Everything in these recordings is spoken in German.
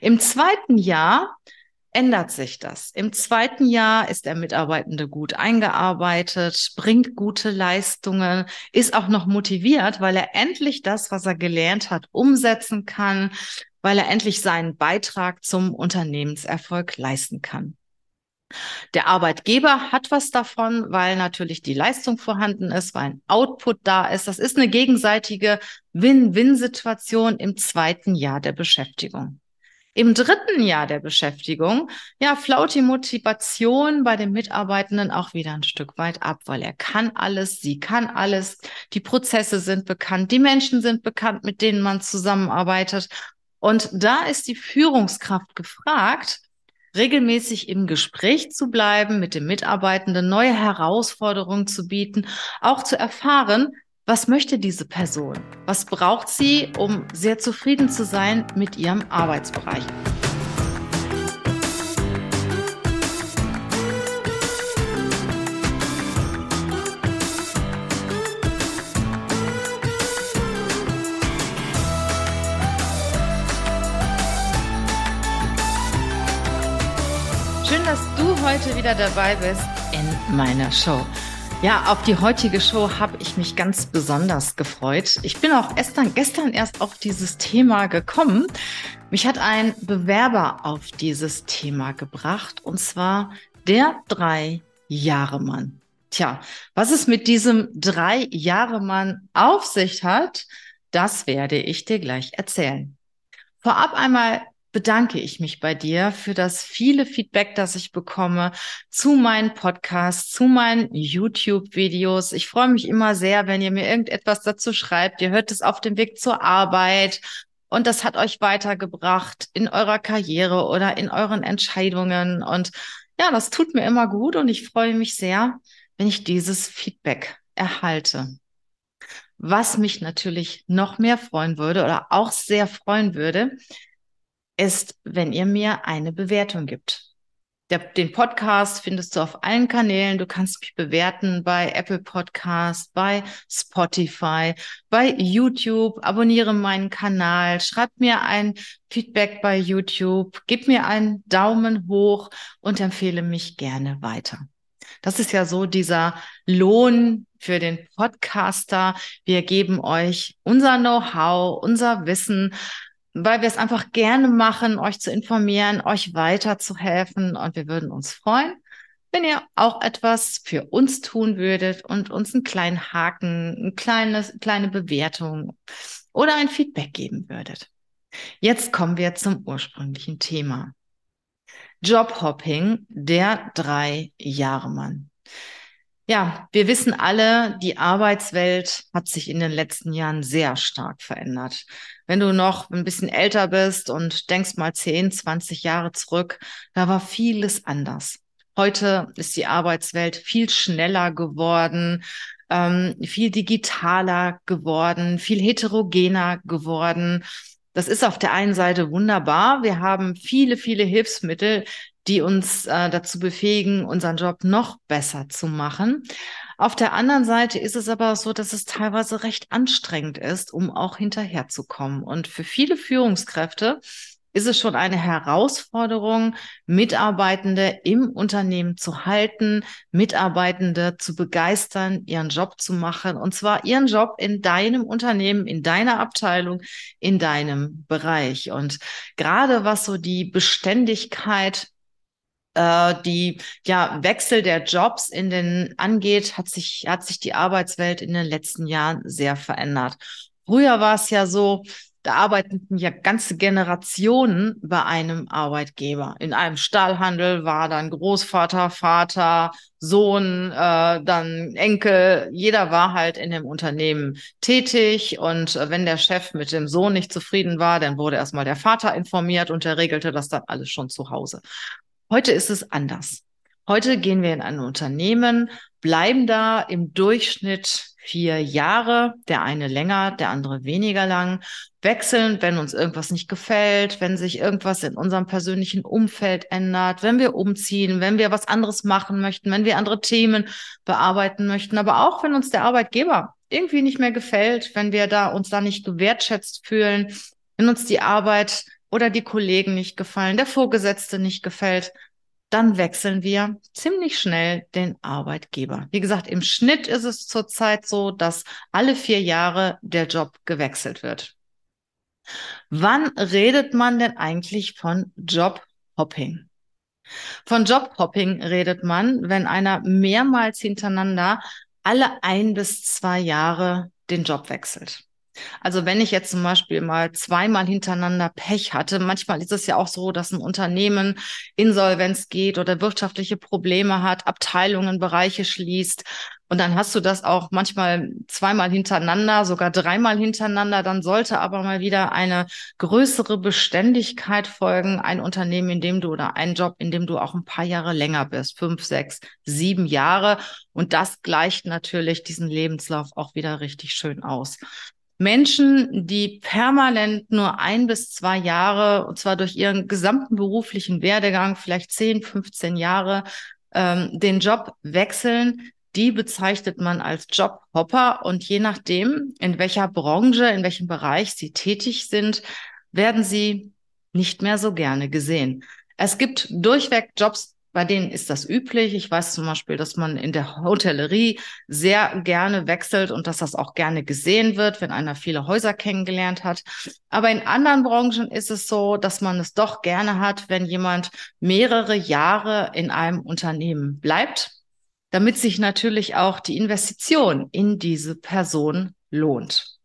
Im zweiten Jahr ändert sich das. Im zweiten Jahr ist der Mitarbeitende gut eingearbeitet, bringt gute Leistungen, ist auch noch motiviert, weil er endlich das, was er gelernt hat, umsetzen kann, weil er endlich seinen Beitrag zum Unternehmenserfolg leisten kann. Der Arbeitgeber hat was davon, weil natürlich die Leistung vorhanden ist, weil ein Output da ist. Das ist eine gegenseitige Win-Win-Situation im zweiten Jahr der Beschäftigung. Im dritten Jahr der Beschäftigung, ja, flaut die Motivation bei den Mitarbeitenden auch wieder ein Stück weit ab, weil er kann alles, sie kann alles, die Prozesse sind bekannt, die Menschen sind bekannt, mit denen man zusammenarbeitet. Und da ist die Führungskraft gefragt, regelmäßig im Gespräch zu bleiben, mit dem Mitarbeitenden neue Herausforderungen zu bieten, auch zu erfahren, was möchte diese Person? Was braucht sie, um sehr zufrieden zu sein mit ihrem Arbeitsbereich? Schön, dass du heute wieder dabei bist in meiner Show. Ja, auf die heutige Show habe ich mich ganz besonders gefreut. Ich bin auch gestern, gestern erst auf dieses Thema gekommen. Mich hat ein Bewerber auf dieses Thema gebracht, und zwar der Drei-Jahre-Mann. Tja, was es mit diesem Drei-Jahre-Mann auf sich hat, das werde ich dir gleich erzählen. Vorab einmal bedanke ich mich bei dir für das viele Feedback, das ich bekomme zu meinen Podcasts, zu meinen YouTube-Videos. Ich freue mich immer sehr, wenn ihr mir irgendetwas dazu schreibt. Ihr hört es auf dem Weg zur Arbeit und das hat euch weitergebracht in eurer Karriere oder in euren Entscheidungen. Und ja, das tut mir immer gut und ich freue mich sehr, wenn ich dieses Feedback erhalte. Was mich natürlich noch mehr freuen würde oder auch sehr freuen würde, ist, wenn ihr mir eine Bewertung gibt. Der, den Podcast findest du auf allen Kanälen. Du kannst mich bewerten bei Apple Podcast, bei Spotify, bei YouTube. Abonniere meinen Kanal, schreib mir ein Feedback bei YouTube, gib mir einen Daumen hoch und empfehle mich gerne weiter. Das ist ja so dieser Lohn für den Podcaster. Wir geben euch unser Know-how, unser Wissen weil wir es einfach gerne machen, euch zu informieren, euch weiterzuhelfen. Und wir würden uns freuen, wenn ihr auch etwas für uns tun würdet und uns einen kleinen Haken, eine kleine, kleine Bewertung oder ein Feedback geben würdet. Jetzt kommen wir zum ursprünglichen Thema. Jobhopping, der drei Jahre Mann. Ja, wir wissen alle, die Arbeitswelt hat sich in den letzten Jahren sehr stark verändert. Wenn du noch ein bisschen älter bist und denkst mal 10, 20 Jahre zurück, da war vieles anders. Heute ist die Arbeitswelt viel schneller geworden, ähm, viel digitaler geworden, viel heterogener geworden. Das ist auf der einen Seite wunderbar. Wir haben viele, viele Hilfsmittel, die uns äh, dazu befähigen, unseren Job noch besser zu machen. Auf der anderen Seite ist es aber so, dass es teilweise recht anstrengend ist, um auch hinterherzukommen. Und für viele Führungskräfte ist es schon eine Herausforderung, Mitarbeitende im Unternehmen zu halten, Mitarbeitende zu begeistern, ihren Job zu machen, und zwar ihren Job in deinem Unternehmen, in deiner Abteilung, in deinem Bereich. Und gerade was so die Beständigkeit äh, die ja, Wechsel der Jobs in den angeht, hat sich, hat sich die Arbeitswelt in den letzten Jahren sehr verändert. Früher war es ja so, da arbeiteten ja ganze Generationen bei einem Arbeitgeber. In einem Stahlhandel war dann Großvater, Vater, Sohn, äh, dann Enkel. Jeder war halt in dem Unternehmen tätig. Und äh, wenn der Chef mit dem Sohn nicht zufrieden war, dann wurde erstmal der Vater informiert und der regelte das dann alles schon zu Hause. Heute ist es anders. Heute gehen wir in ein Unternehmen, bleiben da im Durchschnitt vier Jahre, der eine länger, der andere weniger lang, wechseln, wenn uns irgendwas nicht gefällt, wenn sich irgendwas in unserem persönlichen Umfeld ändert, wenn wir umziehen, wenn wir was anderes machen möchten, wenn wir andere Themen bearbeiten möchten, aber auch wenn uns der Arbeitgeber irgendwie nicht mehr gefällt, wenn wir da uns da nicht gewertschätzt fühlen, wenn uns die Arbeit oder die Kollegen nicht gefallen, der Vorgesetzte nicht gefällt, dann wechseln wir ziemlich schnell den Arbeitgeber. Wie gesagt, im Schnitt ist es zurzeit so, dass alle vier Jahre der Job gewechselt wird. Wann redet man denn eigentlich von Jobhopping? Von Jobhopping redet man, wenn einer mehrmals hintereinander alle ein bis zwei Jahre den Job wechselt. Also wenn ich jetzt zum Beispiel mal zweimal hintereinander Pech hatte, manchmal ist es ja auch so, dass ein Unternehmen Insolvenz geht oder wirtschaftliche Probleme hat, Abteilungen, Bereiche schließt. Und dann hast du das auch manchmal zweimal hintereinander, sogar dreimal hintereinander. Dann sollte aber mal wieder eine größere Beständigkeit folgen. Ein Unternehmen, in dem du oder ein Job, in dem du auch ein paar Jahre länger bist. Fünf, sechs, sieben Jahre. Und das gleicht natürlich diesen Lebenslauf auch wieder richtig schön aus. Menschen, die permanent nur ein bis zwei Jahre, und zwar durch ihren gesamten beruflichen Werdegang, vielleicht 10, 15 Jahre, ähm, den Job wechseln, die bezeichnet man als Jobhopper. Und je nachdem, in welcher Branche, in welchem Bereich sie tätig sind, werden sie nicht mehr so gerne gesehen. Es gibt durchweg Jobs, bei denen ist das üblich. Ich weiß zum Beispiel, dass man in der Hotellerie sehr gerne wechselt und dass das auch gerne gesehen wird, wenn einer viele Häuser kennengelernt hat. Aber in anderen Branchen ist es so, dass man es doch gerne hat, wenn jemand mehrere Jahre in einem Unternehmen bleibt, damit sich natürlich auch die Investition in diese Person lohnt.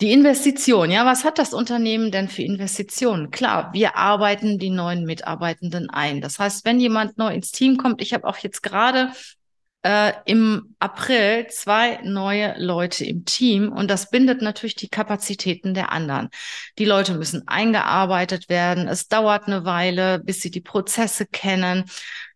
Die Investition, ja, was hat das Unternehmen denn für Investitionen? Klar, wir arbeiten die neuen Mitarbeitenden ein. Das heißt, wenn jemand neu ins Team kommt, ich habe auch jetzt gerade äh, im April zwei neue Leute im Team und das bindet natürlich die Kapazitäten der anderen. Die Leute müssen eingearbeitet werden. Es dauert eine Weile, bis sie die Prozesse kennen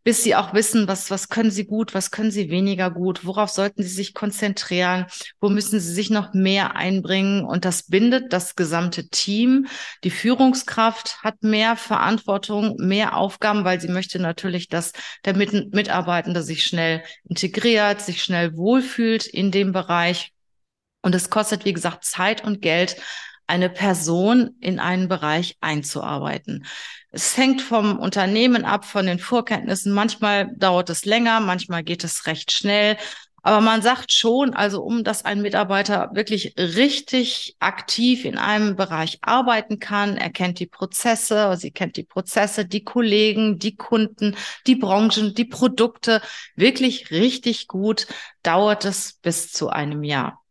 bis sie auch wissen, was, was können sie gut, was können sie weniger gut, worauf sollten sie sich konzentrieren, wo müssen sie sich noch mehr einbringen. Und das bindet das gesamte Team. Die Führungskraft hat mehr Verantwortung, mehr Aufgaben, weil sie möchte natürlich, dass der Mitarbeitende sich schnell integriert, sich schnell wohlfühlt in dem Bereich. Und es kostet, wie gesagt, Zeit und Geld, eine Person in einen Bereich einzuarbeiten. Es hängt vom Unternehmen ab, von den Vorkenntnissen. Manchmal dauert es länger, manchmal geht es recht schnell. Aber man sagt schon, also um dass ein Mitarbeiter wirklich richtig aktiv in einem Bereich arbeiten kann, er kennt die Prozesse, sie kennt die Prozesse, die Kollegen, die Kunden, die Branchen, die Produkte wirklich richtig gut, dauert es bis zu einem Jahr.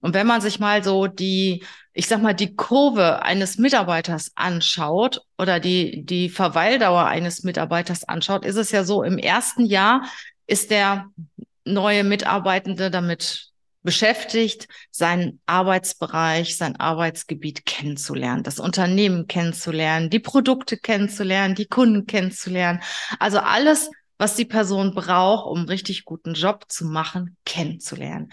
Und wenn man sich mal so die ich sag mal, die Kurve eines Mitarbeiters anschaut oder die, die Verweildauer eines Mitarbeiters anschaut, ist es ja so, im ersten Jahr ist der neue Mitarbeitende damit beschäftigt, seinen Arbeitsbereich, sein Arbeitsgebiet kennenzulernen, das Unternehmen kennenzulernen, die Produkte kennenzulernen, die Kunden kennenzulernen. Also alles, was die Person braucht, um richtig guten Job zu machen, kennenzulernen.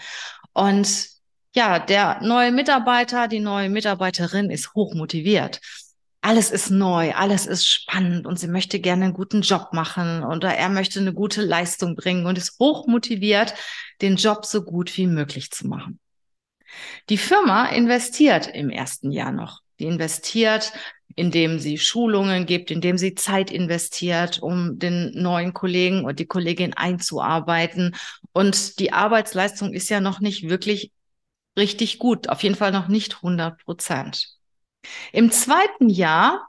Und ja, der neue Mitarbeiter, die neue Mitarbeiterin ist hoch motiviert. Alles ist neu, alles ist spannend und sie möchte gerne einen guten Job machen oder er möchte eine gute Leistung bringen und ist hoch motiviert, den Job so gut wie möglich zu machen. Die Firma investiert im ersten Jahr noch. Die investiert, indem sie Schulungen gibt, indem sie Zeit investiert, um den neuen Kollegen und die Kollegin einzuarbeiten. Und die Arbeitsleistung ist ja noch nicht wirklich richtig gut, auf jeden Fall noch nicht 100 Prozent. Im zweiten Jahr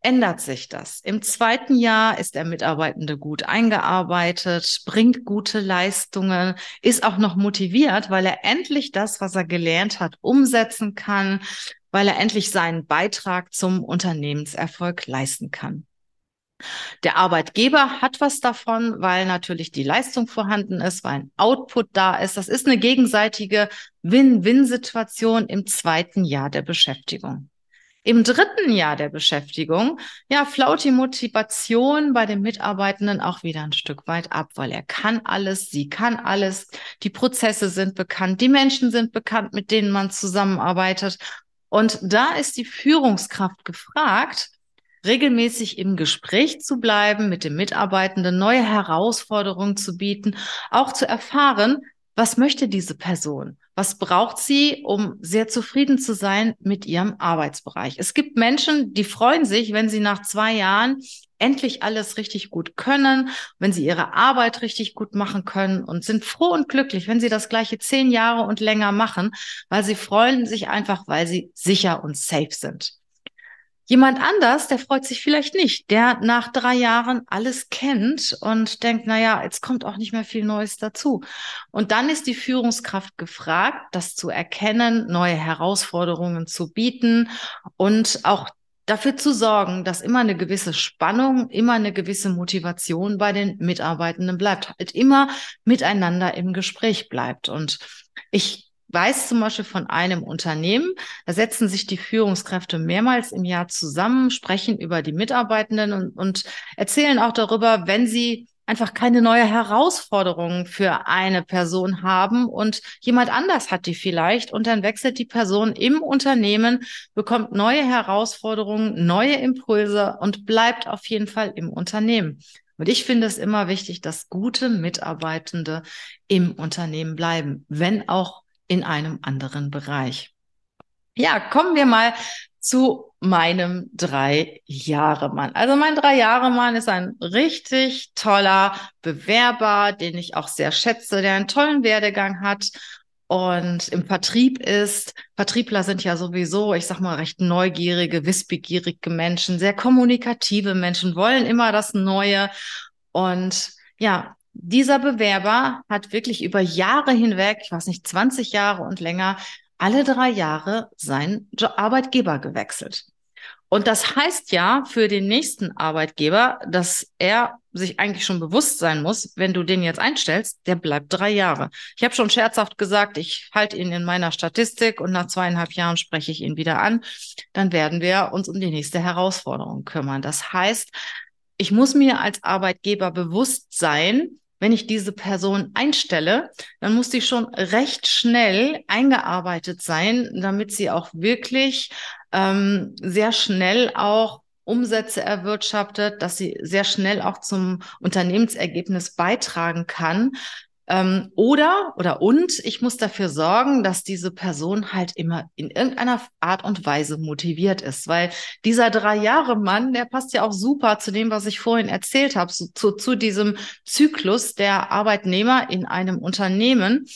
ändert sich das. Im zweiten Jahr ist der Mitarbeitende gut eingearbeitet, bringt gute Leistungen, ist auch noch motiviert, weil er endlich das, was er gelernt hat, umsetzen kann, weil er endlich seinen Beitrag zum Unternehmenserfolg leisten kann. Der Arbeitgeber hat was davon, weil natürlich die Leistung vorhanden ist, weil ein Output da ist. Das ist eine gegenseitige Win-Win-Situation im zweiten Jahr der Beschäftigung. Im dritten Jahr der Beschäftigung, ja, flaut die Motivation bei den Mitarbeitenden auch wieder ein Stück weit ab, weil er kann alles, sie kann alles, die Prozesse sind bekannt, die Menschen sind bekannt, mit denen man zusammenarbeitet. Und da ist die Führungskraft gefragt, regelmäßig im Gespräch zu bleiben, mit dem Mitarbeitenden neue Herausforderungen zu bieten, auch zu erfahren, was möchte diese Person? Was braucht sie, um sehr zufrieden zu sein mit ihrem Arbeitsbereich? Es gibt Menschen, die freuen sich, wenn sie nach zwei Jahren endlich alles richtig gut können, wenn sie ihre Arbeit richtig gut machen können und sind froh und glücklich, wenn sie das gleiche zehn Jahre und länger machen, weil sie freuen sich einfach, weil sie sicher und safe sind. Jemand anders, der freut sich vielleicht nicht, der nach drei Jahren alles kennt und denkt, na ja, jetzt kommt auch nicht mehr viel Neues dazu. Und dann ist die Führungskraft gefragt, das zu erkennen, neue Herausforderungen zu bieten und auch dafür zu sorgen, dass immer eine gewisse Spannung, immer eine gewisse Motivation bei den Mitarbeitenden bleibt, halt immer miteinander im Gespräch bleibt. Und ich weiß zum Beispiel von einem Unternehmen, da setzen sich die Führungskräfte mehrmals im Jahr zusammen, sprechen über die Mitarbeitenden und, und erzählen auch darüber, wenn sie einfach keine neue Herausforderung für eine Person haben und jemand anders hat die vielleicht und dann wechselt die Person im Unternehmen, bekommt neue Herausforderungen, neue Impulse und bleibt auf jeden Fall im Unternehmen. Und ich finde es immer wichtig, dass gute Mitarbeitende im Unternehmen bleiben, wenn auch in einem anderen Bereich. Ja, kommen wir mal zu meinem Drei-Jahre-Mann. Also mein Drei-Jahre-Mann ist ein richtig toller Bewerber, den ich auch sehr schätze, der einen tollen Werdegang hat und im Vertrieb ist. Vertriebler sind ja sowieso, ich sag mal, recht neugierige, wissbegierige Menschen, sehr kommunikative Menschen, wollen immer das Neue. Und ja, dieser Bewerber hat wirklich über Jahre hinweg, ich weiß nicht, 20 Jahre und länger, alle drei Jahre seinen Arbeitgeber gewechselt. Und das heißt ja für den nächsten Arbeitgeber, dass er sich eigentlich schon bewusst sein muss, wenn du den jetzt einstellst, der bleibt drei Jahre. Ich habe schon scherzhaft gesagt, ich halte ihn in meiner Statistik und nach zweieinhalb Jahren spreche ich ihn wieder an. Dann werden wir uns um die nächste Herausforderung kümmern. Das heißt, ich muss mir als Arbeitgeber bewusst sein, wenn ich diese Person einstelle, dann muss die schon recht schnell eingearbeitet sein, damit sie auch wirklich ähm, sehr schnell auch Umsätze erwirtschaftet, dass sie sehr schnell auch zum Unternehmensergebnis beitragen kann. Ähm, oder, oder und, ich muss dafür sorgen, dass diese Person halt immer in irgendeiner Art und Weise motiviert ist, weil dieser drei Jahre Mann, der passt ja auch super zu dem, was ich vorhin erzählt habe, zu, zu, zu diesem Zyklus der Arbeitnehmer in einem Unternehmen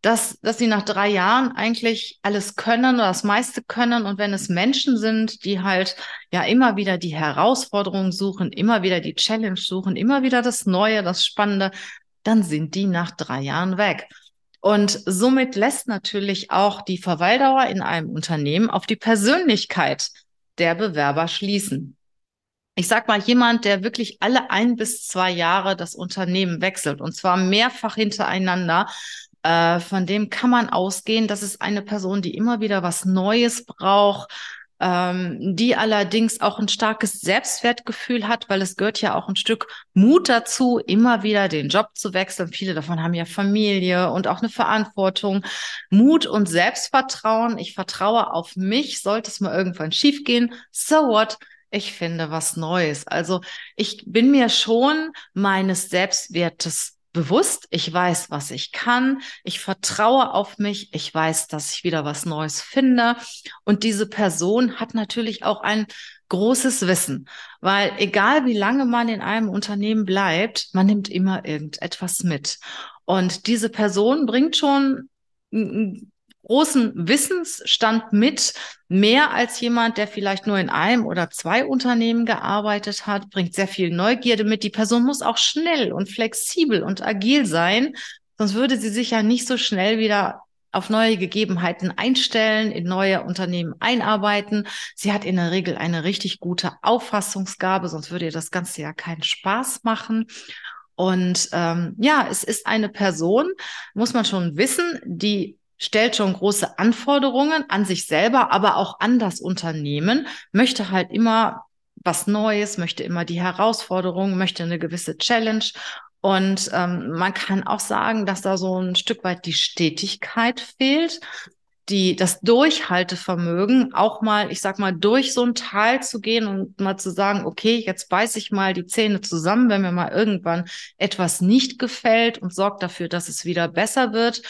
dass, dass sie nach drei Jahren eigentlich alles können oder das meiste können. Und wenn es Menschen sind, die halt ja immer wieder die Herausforderungen suchen, immer wieder die Challenge suchen, immer wieder das Neue, das Spannende, dann sind die nach drei Jahren weg. Und somit lässt natürlich auch die Verweildauer in einem Unternehmen auf die Persönlichkeit der Bewerber schließen. Ich sag mal, jemand, der wirklich alle ein bis zwei Jahre das Unternehmen wechselt und zwar mehrfach hintereinander, äh, von dem kann man ausgehen, dass es eine Person, die immer wieder was Neues braucht, ähm, die allerdings auch ein starkes Selbstwertgefühl hat, weil es gehört ja auch ein Stück Mut dazu, immer wieder den Job zu wechseln. Viele davon haben ja Familie und auch eine Verantwortung. Mut und Selbstvertrauen. Ich vertraue auf mich. Sollte es mal irgendwann schiefgehen, so what? Ich finde was Neues. Also ich bin mir schon meines Selbstwertes bewusst, ich weiß, was ich kann, ich vertraue auf mich, ich weiß, dass ich wieder was Neues finde. Und diese Person hat natürlich auch ein großes Wissen, weil egal wie lange man in einem Unternehmen bleibt, man nimmt immer irgendetwas mit. Und diese Person bringt schon großen Wissensstand mit, mehr als jemand, der vielleicht nur in einem oder zwei Unternehmen gearbeitet hat, bringt sehr viel Neugierde mit. Die Person muss auch schnell und flexibel und agil sein, sonst würde sie sich ja nicht so schnell wieder auf neue Gegebenheiten einstellen, in neue Unternehmen einarbeiten. Sie hat in der Regel eine richtig gute Auffassungsgabe, sonst würde ihr das Ganze ja keinen Spaß machen. Und ähm, ja, es ist eine Person, muss man schon wissen, die stellt schon große Anforderungen an sich selber, aber auch an das Unternehmen, möchte halt immer was Neues, möchte immer die Herausforderung, möchte eine gewisse Challenge. Und ähm, man kann auch sagen, dass da so ein Stück weit die Stetigkeit fehlt. die, das Durchhaltevermögen, auch mal, ich sag mal, durch so ein Tal zu gehen und mal zu sagen, okay, jetzt beiß ich mal die Zähne zusammen, wenn mir mal irgendwann etwas nicht gefällt und sorgt dafür, dass es wieder besser wird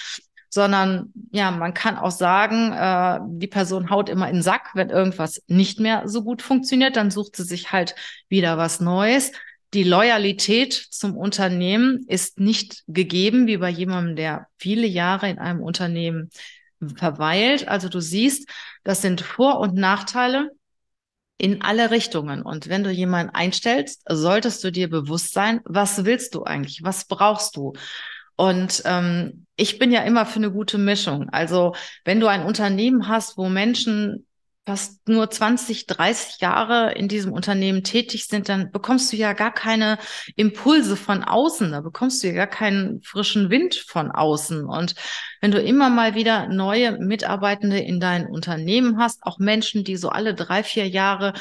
sondern ja, man kann auch sagen, äh, die Person haut immer in den Sack, wenn irgendwas nicht mehr so gut funktioniert, dann sucht sie sich halt wieder was Neues. Die Loyalität zum Unternehmen ist nicht gegeben, wie bei jemandem, der viele Jahre in einem Unternehmen verweilt. Also du siehst, das sind Vor- und Nachteile in alle Richtungen. Und wenn du jemanden einstellst, solltest du dir bewusst sein, was willst du eigentlich? Was brauchst du? Und ähm, ich bin ja immer für eine gute Mischung. Also wenn du ein Unternehmen hast, wo Menschen fast nur 20, 30 Jahre in diesem Unternehmen tätig sind, dann bekommst du ja gar keine Impulse von außen, da bekommst du ja gar keinen frischen Wind von außen. Und wenn du immer mal wieder neue Mitarbeitende in dein Unternehmen hast, auch Menschen, die so alle drei, vier Jahre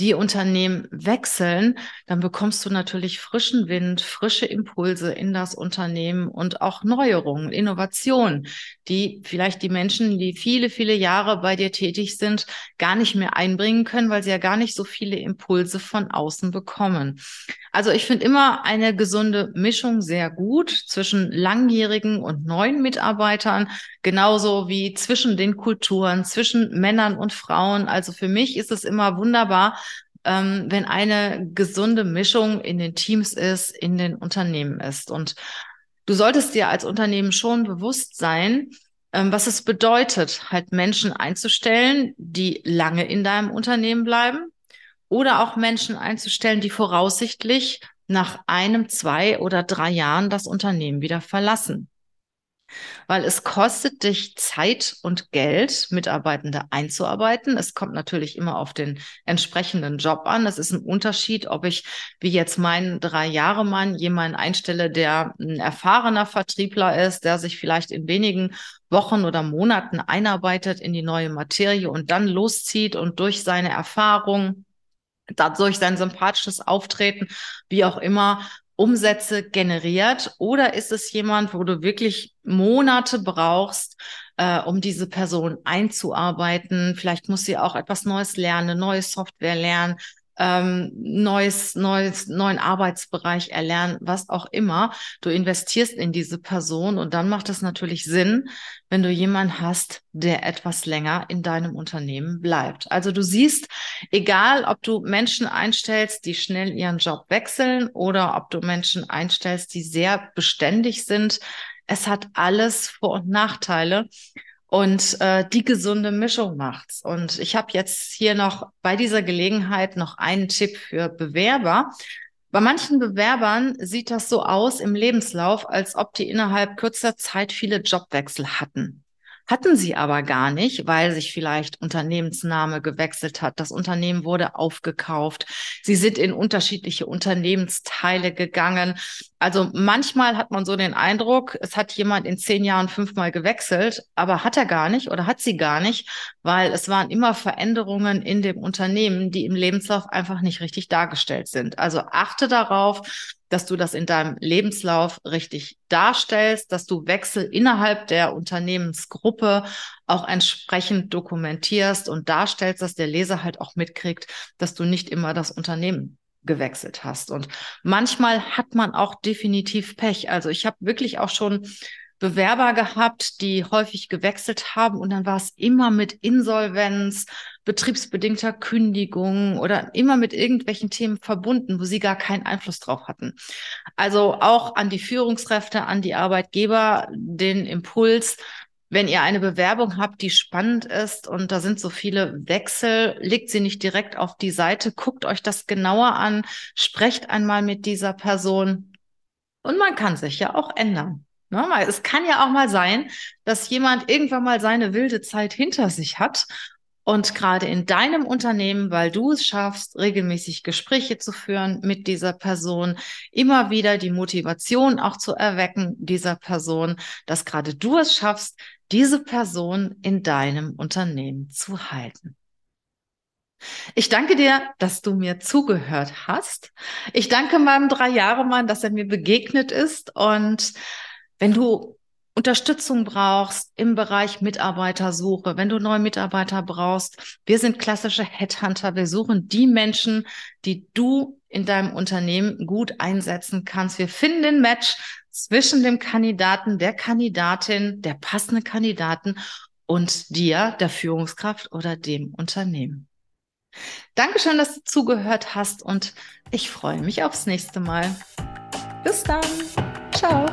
die Unternehmen wechseln, dann bekommst du natürlich frischen Wind, frische Impulse in das Unternehmen und auch Neuerungen, Innovationen, die vielleicht die Menschen, die viele, viele Jahre bei dir tätig sind, gar nicht mehr einbringen können, weil sie ja gar nicht so viele Impulse von außen bekommen. Also ich finde immer eine gesunde Mischung sehr gut zwischen langjährigen und neuen Mitarbeitern, genauso wie zwischen den Kulturen, zwischen Männern und Frauen. Also für mich ist es immer wunderbar, ähm, wenn eine gesunde Mischung in den Teams ist, in den Unternehmen ist. Und du solltest dir als Unternehmen schon bewusst sein, ähm, was es bedeutet, halt Menschen einzustellen, die lange in deinem Unternehmen bleiben oder auch Menschen einzustellen, die voraussichtlich nach einem, zwei oder drei Jahren das Unternehmen wieder verlassen weil es kostet dich Zeit und Geld, Mitarbeitende einzuarbeiten. Es kommt natürlich immer auf den entsprechenden Job an. Es ist ein Unterschied, ob ich wie jetzt meinen drei Jahre Mann jemanden einstelle, der ein erfahrener Vertriebler ist, der sich vielleicht in wenigen Wochen oder Monaten einarbeitet in die neue Materie und dann loszieht und durch seine Erfahrung durch sein sympathisches Auftreten, wie auch immer, Umsätze generiert? Oder ist es jemand, wo du wirklich Monate brauchst, äh, um diese Person einzuarbeiten? Vielleicht muss sie auch etwas Neues lernen, neue Software lernen, ähm, neues, neues, neuen Arbeitsbereich erlernen, was auch immer. Du investierst in diese Person und dann macht es natürlich Sinn, wenn du jemanden hast, der etwas länger in deinem Unternehmen bleibt. Also du siehst, egal ob du Menschen einstellst, die schnell ihren Job wechseln oder ob du Menschen einstellst, die sehr beständig sind, es hat alles Vor- und Nachteile und äh, die gesunde Mischung macht's. Und ich habe jetzt hier noch bei dieser Gelegenheit noch einen Tipp für Bewerber. Bei manchen Bewerbern sieht das so aus im Lebenslauf, als ob die innerhalb kürzer Zeit viele Jobwechsel hatten. Hatten sie aber gar nicht, weil sich vielleicht Unternehmensname gewechselt hat. Das Unternehmen wurde aufgekauft. Sie sind in unterschiedliche Unternehmensteile gegangen. Also manchmal hat man so den Eindruck, es hat jemand in zehn Jahren fünfmal gewechselt, aber hat er gar nicht oder hat sie gar nicht, weil es waren immer Veränderungen in dem Unternehmen, die im Lebenslauf einfach nicht richtig dargestellt sind. Also achte darauf, dass du das in deinem Lebenslauf richtig darstellst, dass du Wechsel innerhalb der Unternehmensgruppe auch entsprechend dokumentierst und darstellst, dass der Leser halt auch mitkriegt, dass du nicht immer das Unternehmen gewechselt hast. Und manchmal hat man auch definitiv Pech. Also ich habe wirklich auch schon Bewerber gehabt, die häufig gewechselt haben und dann war es immer mit Insolvenz, betriebsbedingter Kündigung oder immer mit irgendwelchen Themen verbunden, wo sie gar keinen Einfluss drauf hatten. Also auch an die Führungskräfte, an die Arbeitgeber den Impuls, wenn ihr eine Bewerbung habt, die spannend ist und da sind so viele Wechsel, legt sie nicht direkt auf die Seite, guckt euch das genauer an, sprecht einmal mit dieser Person und man kann sich ja auch ändern. Ne? Es kann ja auch mal sein, dass jemand irgendwann mal seine wilde Zeit hinter sich hat und gerade in deinem Unternehmen, weil du es schaffst, regelmäßig Gespräche zu führen mit dieser Person, immer wieder die Motivation auch zu erwecken dieser Person, dass gerade du es schaffst, diese Person in deinem Unternehmen zu halten. Ich danke dir, dass du mir zugehört hast. Ich danke meinem Drei-Jahre-Mann, dass er mir begegnet ist und wenn du Unterstützung brauchst im Bereich Mitarbeitersuche, wenn du neue Mitarbeiter brauchst. Wir sind klassische Headhunter. Wir suchen die Menschen, die du in deinem Unternehmen gut einsetzen kannst. Wir finden den Match zwischen dem Kandidaten, der Kandidatin, der passenden Kandidaten und dir, der Führungskraft oder dem Unternehmen. Dankeschön, dass du zugehört hast und ich freue mich aufs nächste Mal. Bis dann. Ciao.